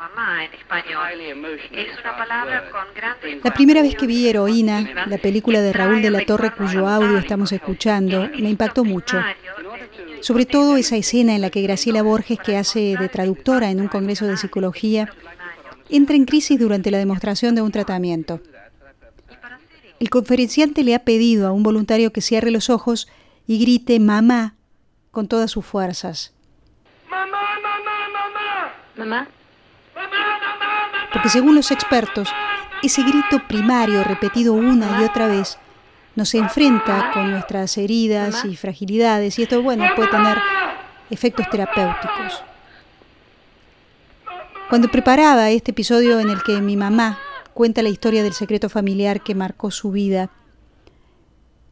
mamá en español. Es una palabra con grandes... La primera vez que vi Heroína, la película de Raúl de la Torre cuyo audio estamos escuchando, me impactó mucho. Sobre todo esa escena en la que Graciela Borges, que hace de traductora en un congreso de psicología, entra en crisis durante la demostración de un tratamiento. El conferenciante le ha pedido a un voluntario que cierre los ojos y grite mamá con todas sus fuerzas. Mamá, mamá, mamá. Mamá. Porque según los expertos, ese grito primario repetido una y otra vez nos enfrenta con nuestras heridas y fragilidades y esto, bueno, puede tener efectos terapéuticos. Cuando preparaba este episodio en el que mi mamá cuenta la historia del secreto familiar que marcó su vida,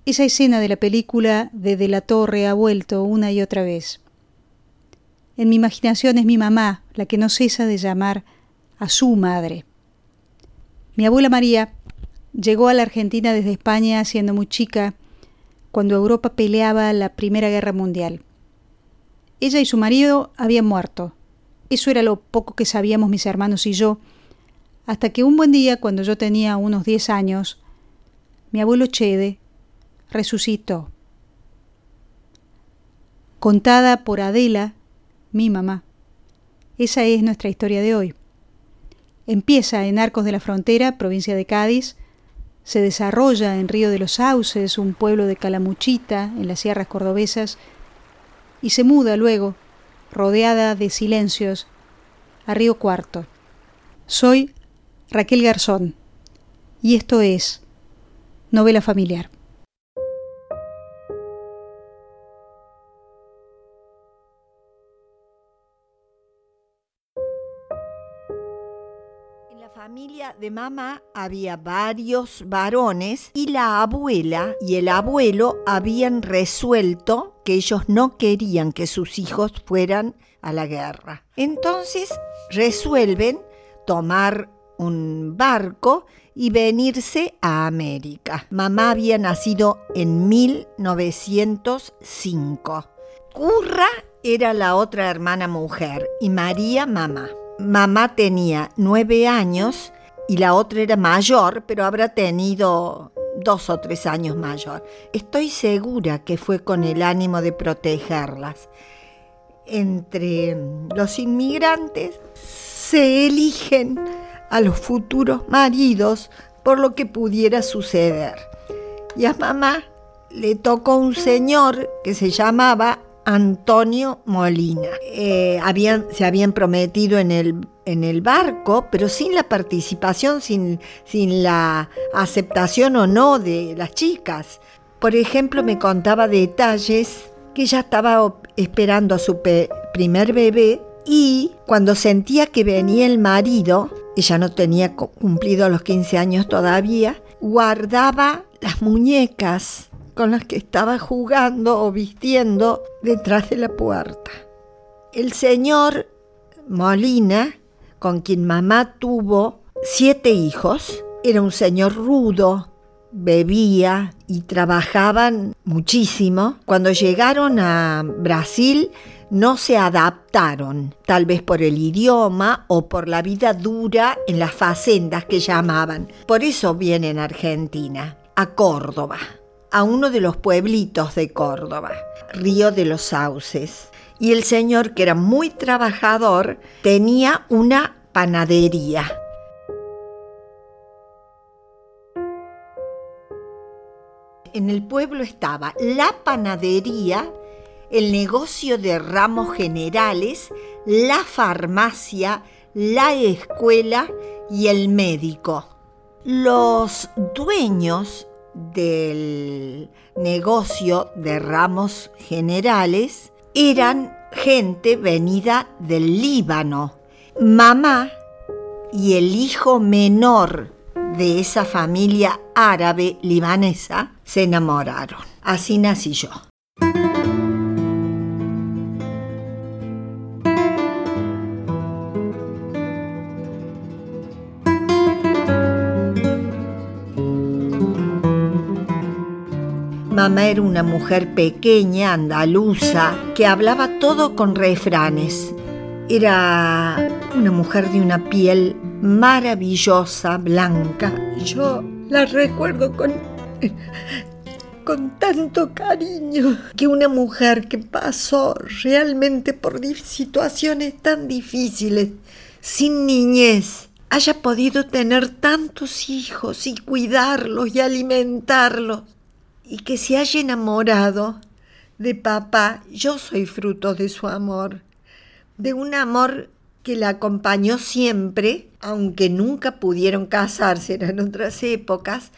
esa escena de la película de De la Torre ha vuelto una y otra vez. En mi imaginación es mi mamá la que no cesa de llamar a su madre. Mi abuela María llegó a la Argentina desde España siendo muy chica, cuando Europa peleaba la Primera Guerra Mundial. Ella y su marido habían muerto. Eso era lo poco que sabíamos mis hermanos y yo, hasta que un buen día, cuando yo tenía unos diez años, mi abuelo Chede resucitó. Contada por Adela, mi mamá. Esa es nuestra historia de hoy. Empieza en Arcos de la Frontera, provincia de Cádiz, se desarrolla en Río de los Sauces, un pueblo de Calamuchita, en las sierras cordobesas, y se muda luego, rodeada de silencios, a Río Cuarto. Soy Raquel Garzón, y esto es Novela Familiar. Familia de mamá había varios varones y la abuela y el abuelo habían resuelto que ellos no querían que sus hijos fueran a la guerra. Entonces resuelven tomar un barco y venirse a América. Mamá había nacido en 1905. Curra era la otra hermana mujer y María mamá mamá tenía nueve años y la otra era mayor, pero habrá tenido dos o tres años mayor. Estoy segura que fue con el ánimo de protegerlas. Entre los inmigrantes se eligen a los futuros maridos por lo que pudiera suceder. Y a mamá le tocó un señor que se llamaba Antonio Molina. Eh, se habían prometido en el, en el barco, pero sin la participación, sin, sin la aceptación o no de las chicas. Por ejemplo, me contaba detalles que ella estaba esperando a su primer bebé y cuando sentía que venía el marido, ella no tenía cumplido los 15 años todavía, guardaba las muñecas con las que estaba jugando o vistiendo detrás de la puerta. El señor Molina, con quien mamá tuvo siete hijos, era un señor rudo, bebía y trabajaban muchísimo. Cuando llegaron a Brasil no se adaptaron, tal vez por el idioma o por la vida dura en las facendas que llamaban. Por eso vienen a Argentina, a Córdoba a uno de los pueblitos de Córdoba, Río de los Sauces. Y el señor, que era muy trabajador, tenía una panadería. En el pueblo estaba la panadería, el negocio de ramos generales, la farmacia, la escuela y el médico. Los dueños del negocio de ramos generales eran gente venida del Líbano. Mamá y el hijo menor de esa familia árabe libanesa se enamoraron. Así nací yo. Mamá era una mujer pequeña, andaluza, que hablaba todo con refranes. Era una mujer de una piel maravillosa, blanca. Yo la recuerdo con, con tanto cariño que una mujer que pasó realmente por situaciones tan difíciles, sin niñez, haya podido tener tantos hijos y cuidarlos y alimentarlos y que se haya enamorado de papá, yo soy fruto de su amor de un amor que la acompañó siempre, aunque nunca pudieron casarse, eran otras épocas.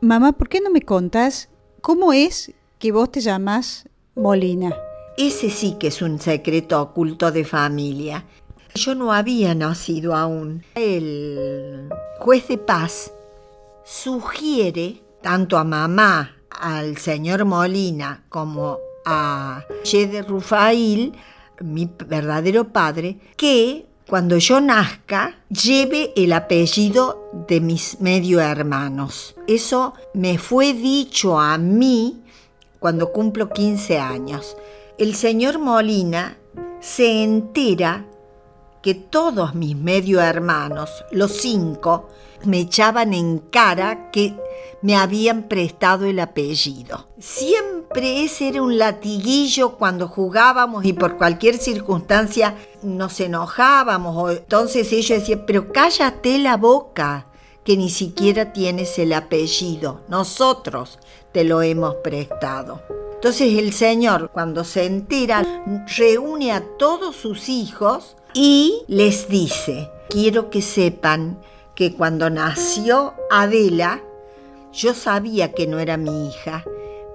Mamá, ¿por qué no me contas cómo es que vos te llamas Molina? Ese sí que es un secreto oculto de familia. Yo no había nacido aún. El juez de paz sugiere tanto a mamá, al señor Molina, como a de Rufail, mi verdadero padre, que cuando yo nazca lleve el apellido de mis medio hermanos. Eso me fue dicho a mí cuando cumplo 15 años. El señor Molina se entera que todos mis medio hermanos, los cinco, me echaban en cara que me habían prestado el apellido. Siempre ese era un latiguillo cuando jugábamos y por cualquier circunstancia nos enojábamos. entonces ellos decían, pero cállate la boca, que ni siquiera tienes el apellido. Nosotros te lo hemos prestado. Entonces el Señor, cuando se entera, reúne a todos sus hijos y les dice, quiero que sepan que cuando nació Adela, yo sabía que no era mi hija,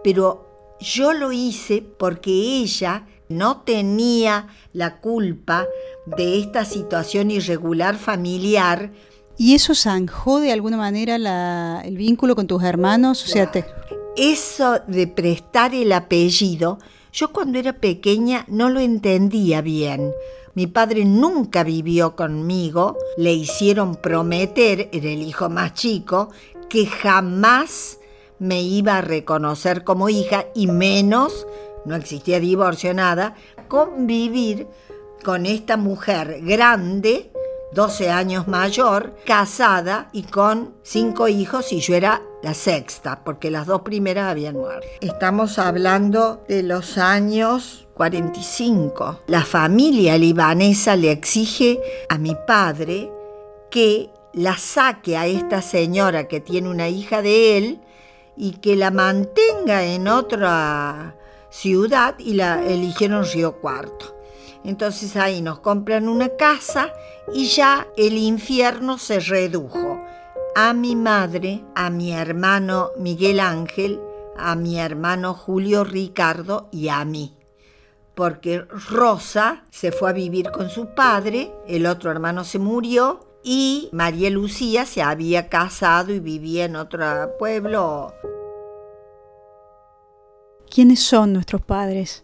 pero yo lo hice porque ella no tenía la culpa de esta situación irregular familiar. ¿Y eso zanjó de alguna manera el vínculo con tus hermanos? O sea, Eso de prestar el apellido, yo cuando era pequeña no lo entendía bien. Mi padre nunca vivió conmigo, le hicieron prometer, era el hijo más chico, que jamás me iba a reconocer como hija y menos, no existía divorcio, nada, convivir con esta mujer grande, 12 años mayor, casada y con cinco hijos y yo era la sexta, porque las dos primeras habían muerto. Estamos hablando de los años 45. La familia libanesa le exige a mi padre que la saque a esta señora que tiene una hija de él y que la mantenga en otra ciudad y la eligieron Río Cuarto. Entonces ahí nos compran una casa y ya el infierno se redujo a mi madre, a mi hermano Miguel Ángel, a mi hermano Julio Ricardo y a mí porque Rosa se fue a vivir con su padre, el otro hermano se murió y María Lucía se había casado y vivía en otro pueblo. ¿Quiénes son nuestros padres?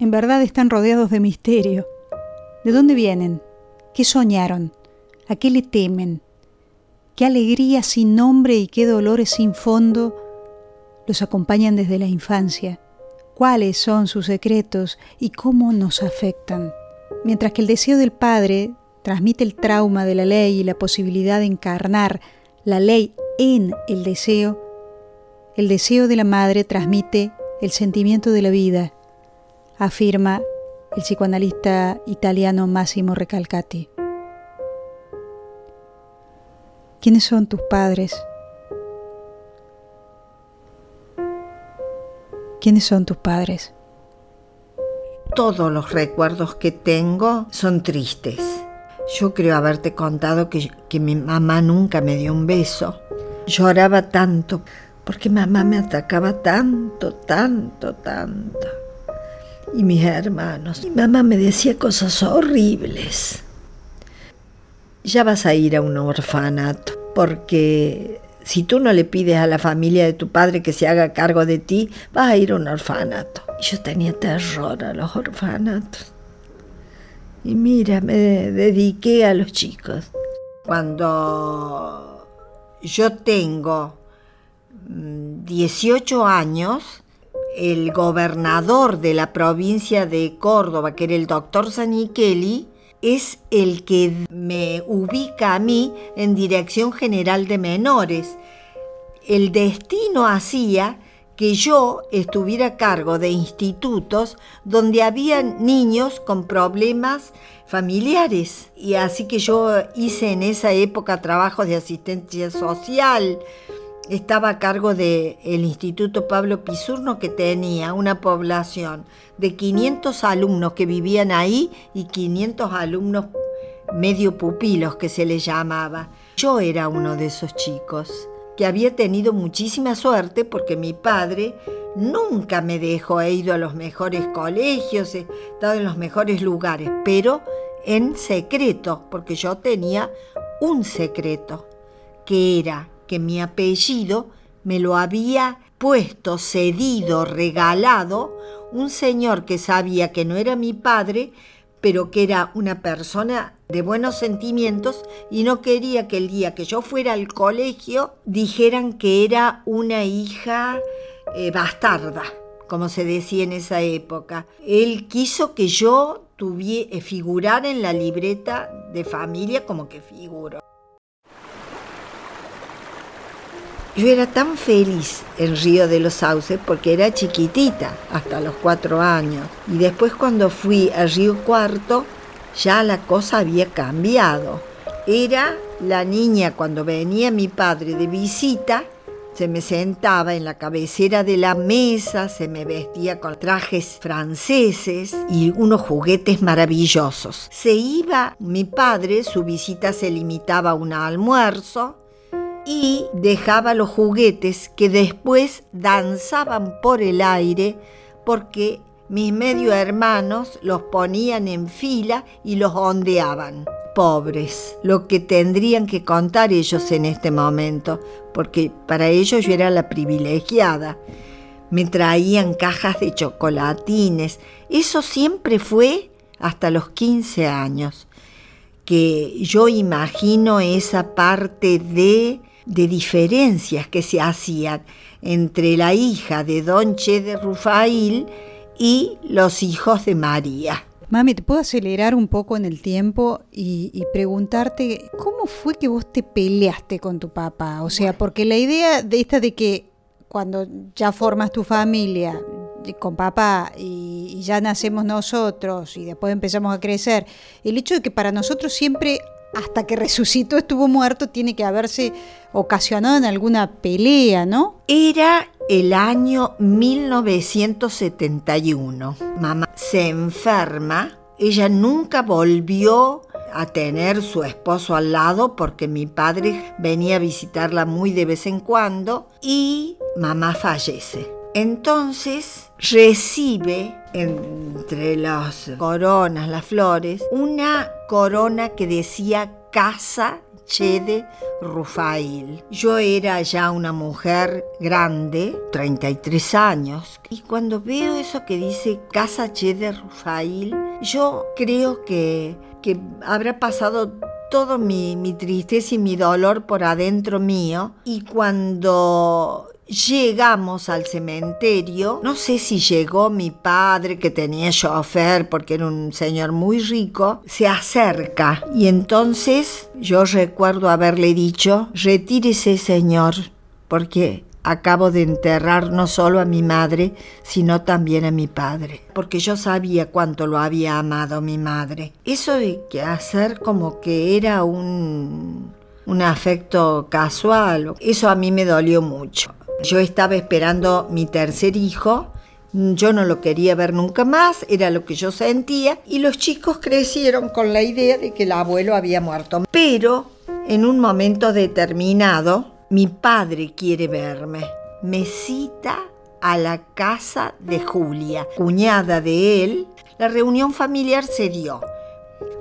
En verdad están rodeados de misterio. ¿De dónde vienen? ¿Qué soñaron? ¿A qué le temen? ¿Qué alegría sin nombre y qué dolores sin fondo los acompañan desde la infancia? cuáles son sus secretos y cómo nos afectan. Mientras que el deseo del Padre transmite el trauma de la ley y la posibilidad de encarnar la ley en el deseo, el deseo de la Madre transmite el sentimiento de la vida, afirma el psicoanalista italiano Massimo Recalcati. ¿Quiénes son tus padres? ¿Quiénes son tus padres? Todos los recuerdos que tengo son tristes. Yo creo haberte contado que, que mi mamá nunca me dio un beso. Lloraba tanto porque mamá me atacaba tanto, tanto, tanto. Y mis hermanos. Mi mamá me decía cosas horribles. Ya vas a ir a un orfanato porque si tú no le pides a la familia de tu padre que se haga cargo de ti, vas a ir a un orfanato. Yo tenía terror a los orfanatos. Y mira, me dediqué a los chicos. Cuando yo tengo 18 mm, años, el gobernador de la provincia de Córdoba, que era el doctor Zanichelli, es el que me ubica a mí en Dirección General de Menores. El destino hacía que yo estuviera a cargo de institutos donde había niños con problemas familiares. Y así que yo hice en esa época trabajo de asistencia social. Estaba a cargo del Instituto Pablo Pisurno que tenía una población de 500 alumnos que vivían ahí y 500 alumnos medio pupilos que se les llamaba. Yo era uno de esos chicos que había tenido muchísima suerte porque mi padre nunca me dejó, he ido a los mejores colegios, he estado en los mejores lugares, pero en secreto, porque yo tenía un secreto, que era que mi apellido me lo había puesto, cedido, regalado, un señor que sabía que no era mi padre, pero que era una persona de buenos sentimientos y no quería que el día que yo fuera al colegio dijeran que era una hija eh, bastarda, como se decía en esa época. Él quiso que yo tuviera, eh, figurar en la libreta de familia como que figuro. Yo era tan feliz en Río de los Sauces porque era chiquitita, hasta los cuatro años. Y después cuando fui a Río Cuarto, ya la cosa había cambiado. Era la niña cuando venía mi padre de visita, se me sentaba en la cabecera de la mesa, se me vestía con trajes franceses y unos juguetes maravillosos. Se iba mi padre, su visita se limitaba a un almuerzo, y dejaba los juguetes que después danzaban por el aire porque mis medio hermanos los ponían en fila y los ondeaban. Pobres, lo que tendrían que contar ellos en este momento, porque para ellos yo era la privilegiada. Me traían cajas de chocolatines. Eso siempre fue hasta los 15 años, que yo imagino esa parte de de diferencias que se hacían entre la hija de Don Che de Rufail y los hijos de María. Mami, ¿te puedo acelerar un poco en el tiempo y, preguntarte cómo fue que vos te peleaste con tu papá? O sea, porque la idea de esta de que cuando ya formas tu familia con papá y, y ya nacemos nosotros y después empezamos a crecer, el hecho de que para nosotros siempre hasta que resucitó estuvo muerto, tiene que haberse ocasionado en alguna pelea, ¿no? Era el año 1971. Mamá se enferma, ella nunca volvió a tener su esposo al lado porque mi padre venía a visitarla muy de vez en cuando y mamá fallece. Entonces recibe entre las coronas, las flores, una corona que decía Casa Chede Rufail. Yo era ya una mujer grande, 33 años, y cuando veo eso que dice Casa Chede Rufail, yo creo que, que habrá pasado todo mi, mi tristeza y mi dolor por adentro mío, y cuando Llegamos al cementerio, no sé si llegó mi padre que tenía chofer porque era un señor muy rico, se acerca y entonces yo recuerdo haberle dicho, retírese señor, porque acabo de enterrar no solo a mi madre, sino también a mi padre, porque yo sabía cuánto lo había amado mi madre. Eso de que hacer como que era un, un afecto casual, eso a mí me dolió mucho. Yo estaba esperando mi tercer hijo, yo no lo quería ver nunca más, era lo que yo sentía, y los chicos crecieron con la idea de que el abuelo había muerto. Pero en un momento determinado, mi padre quiere verme. Me cita a la casa de Julia, cuñada de él. La reunión familiar se dio.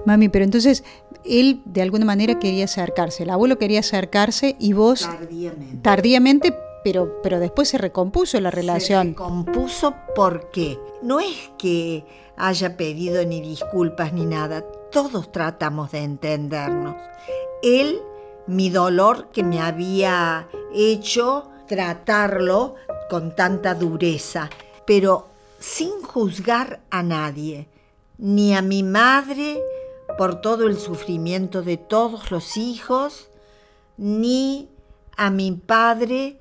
Mami, pero entonces él de alguna manera quería acercarse, el abuelo quería acercarse y vos tardíamente, tardíamente pero, pero después se recompuso la relación. Se recompuso porque no es que haya pedido ni disculpas ni nada, todos tratamos de entendernos. Él, mi dolor que me había hecho tratarlo con tanta dureza, pero sin juzgar a nadie, ni a mi madre por todo el sufrimiento de todos los hijos, ni a mi padre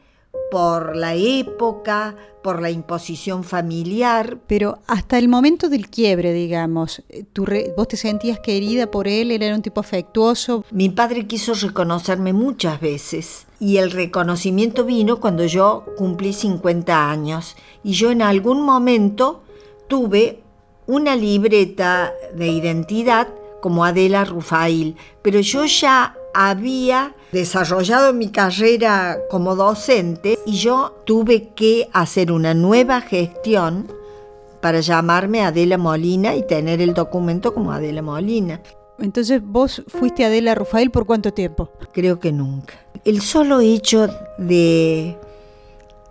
por la época, por la imposición familiar. Pero hasta el momento del quiebre, digamos, ¿tú ¿vos te sentías querida por él? ¿Él era un tipo afectuoso? Mi padre quiso reconocerme muchas veces y el reconocimiento vino cuando yo cumplí 50 años y yo en algún momento tuve una libreta de identidad como Adela Rufail, pero yo ya había desarrollado mi carrera como docente y yo tuve que hacer una nueva gestión para llamarme Adela Molina y tener el documento como Adela Molina. Entonces, ¿vos fuiste Adela Rufael por cuánto tiempo? Creo que nunca. El solo hecho de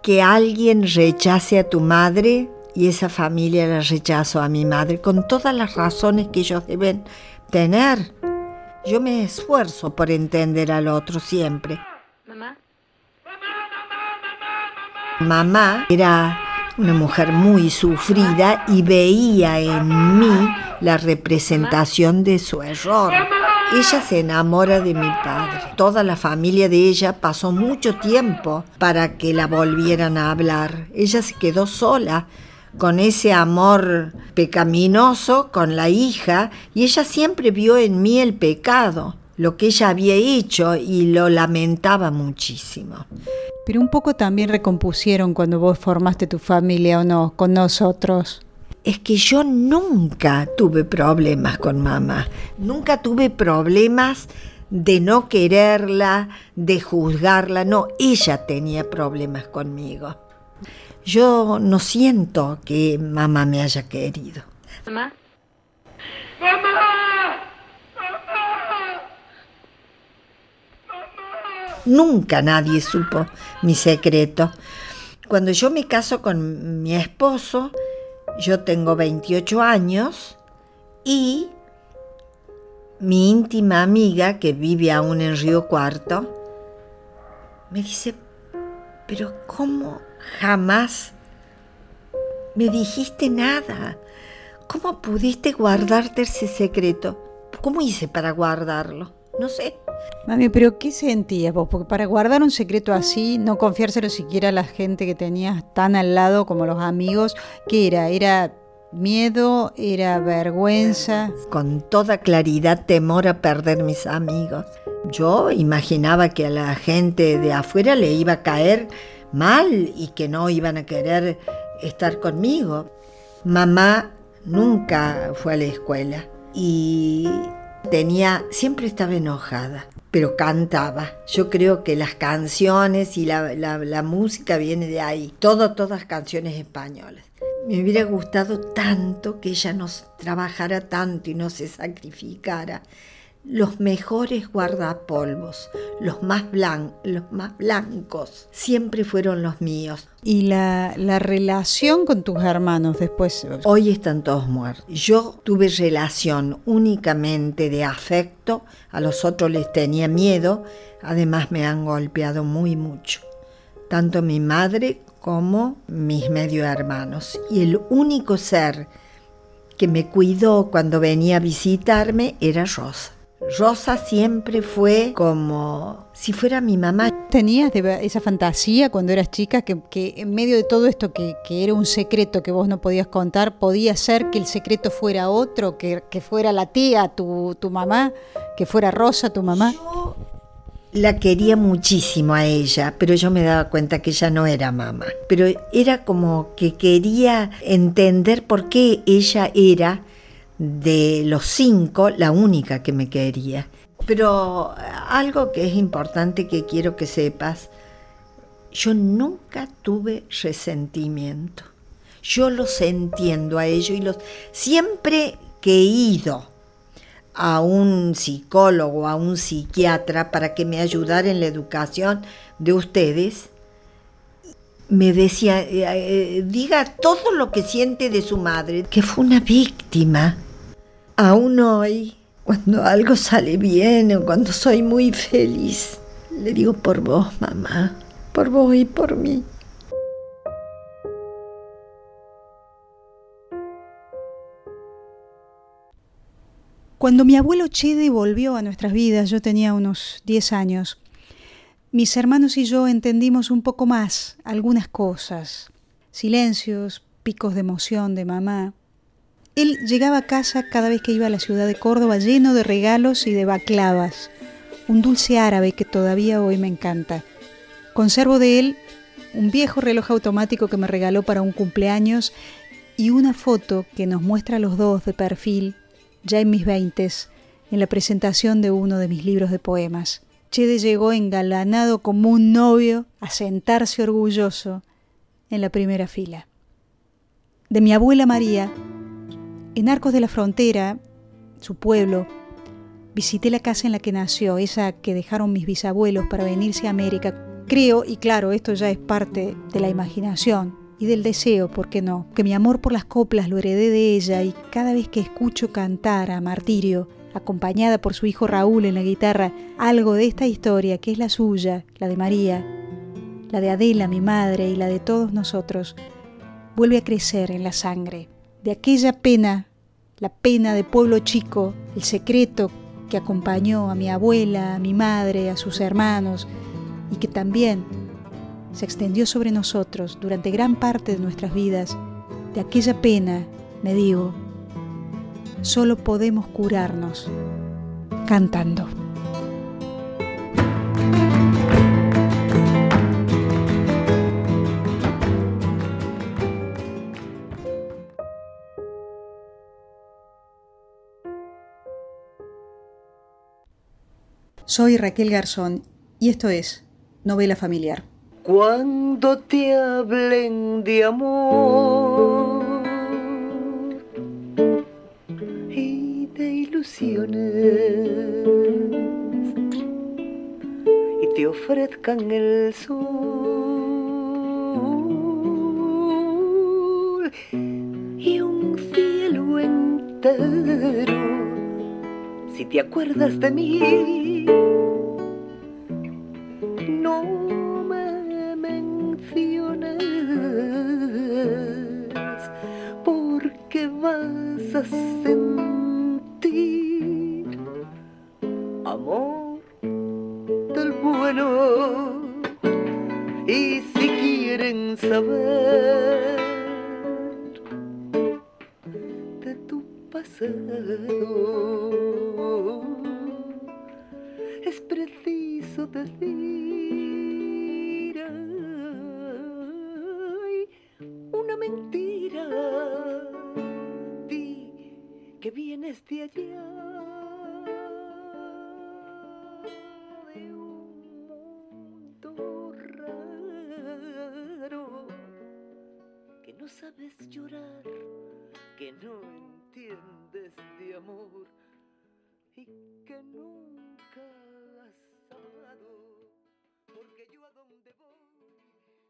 que alguien rechace a tu madre y esa familia la rechazó a mi madre con todas las razones que ellos deben tener yo me esfuerzo por entender al otro siempre. Mamá. Mamá era una mujer muy sufrida y veía en mí la representación de su error. Ella se enamora de mi padre. Toda la familia de ella pasó mucho tiempo para que la volvieran a hablar. Ella se quedó sola con ese amor pecaminoso con la hija y ella siempre vio en mí el pecado, lo que ella había hecho y lo lamentaba muchísimo. Pero un poco también recompusieron cuando vos formaste tu familia o no, con nosotros. Es que yo nunca tuve problemas con mamá, nunca tuve problemas de no quererla, de juzgarla, no, ella tenía problemas conmigo. Yo no siento que mamá me haya querido. ¿Mamá? ¡Mamá! Nunca nadie supo mi secreto. Cuando yo me caso con mi esposo, yo tengo 28 años y mi íntima amiga que vive aún en Río Cuarto me dice, pero ¿cómo Jamás me dijiste nada. ¿Cómo pudiste guardarte ese secreto? ¿Cómo hice para guardarlo? No sé. Mami, pero ¿qué sentías vos? Porque para guardar un secreto así, no confiárselo siquiera a la gente que tenías tan al lado como los amigos, ¿qué era? ¿Era miedo? ¿Era vergüenza? Con toda claridad temor a perder mis amigos. Yo imaginaba que a la gente de afuera le iba a caer mal y que no iban a querer estar conmigo. Mamá nunca fue a la escuela y tenía, siempre estaba enojada, pero cantaba. Yo creo que las canciones y la, música viene de ahí, todo, todas canciones españolas. Me hubiera gustado tanto que ella nos trabajara tanto y no se sacrificara los mejores guardapolvos, los más, los más blancos, siempre fueron los míos. ¿Y la, la, relación con tus hermanos después? Hoy están todos muertos. Yo tuve relación únicamente de afecto, a los otros les tenía miedo, además me han golpeado muy mucho, tanto mi madre como mis medio hermanos. Y el único ser que me cuidó cuando venía a visitarme era Rosa. Rosa siempre fue como si fuera mi mamá. ¿Tenías esa fantasía cuando eras chica que, en medio de todo esto que, era un secreto que vos no podías contar, podía ser que el secreto fuera otro, que, fuera la tía, tu, tu, mamá, que fuera Rosa, tu mamá? Yo la quería muchísimo a ella, pero yo me daba cuenta que ella no era mamá. Pero era como que quería entender por qué ella era de los cinco, la única que me quería. Pero algo que es importante que quiero que sepas, yo nunca tuve resentimiento. Yo los entiendo a ellos y los siempre que he ido a un psicólogo, a un psiquiatra para que me ayudara en la educación de ustedes, me decía, eh, eh, diga todo lo que siente de su madre, que fue una víctima Aún hoy, cuando algo sale bien o cuando soy muy feliz, le digo por vos, mamá, por vos y por mí. Cuando mi abuelo Chede volvió a nuestras vidas, yo tenía unos 10 años, mis hermanos y yo entendimos un poco más algunas cosas, silencios, picos de emoción de mamá, él llegaba a casa cada vez que iba a la ciudad de Córdoba lleno de regalos y de baclavas, un dulce árabe que todavía hoy me encanta. Conservo de él un viejo reloj automático que me regaló para un cumpleaños y una foto que nos muestra a los dos de perfil ya en mis veintes, en la presentación de uno de mis libros de poemas. Chede llegó engalanado como un novio a sentarse orgulloso en la primera fila. De mi abuela María, en Arcos de la Frontera, su pueblo, visité la casa en la que nació, esa que dejaron mis bisabuelos para venirse a América. Creo, y claro, esto ya es parte de la imaginación, y del deseo, ¿por qué no? Que mi amor por las coplas lo heredé de ella y cada vez que escucho cantar a Martirio, acompañada por su hijo Raúl en la guitarra, algo de esta historia que es la suya, la de María, la de Adela, mi madre, y la de todos nosotros, vuelve a crecer en la sangre. De aquella pena, la pena de pueblo chico, el secreto que acompañó a mi abuela, a mi madre, a sus hermanos, y que también se extendió sobre nosotros durante gran parte de nuestras vidas, de aquella pena, me digo, solo podemos curarnos cantando. Soy Raquel Garzón y esto es Novela Familiar. Cuando te hablen de amor y de ilusiones y te ofrezcan el sol y un cielo entero si te acuerdas de mí de tu pasado. Es preciso decir una mentira. Que vienes de allá,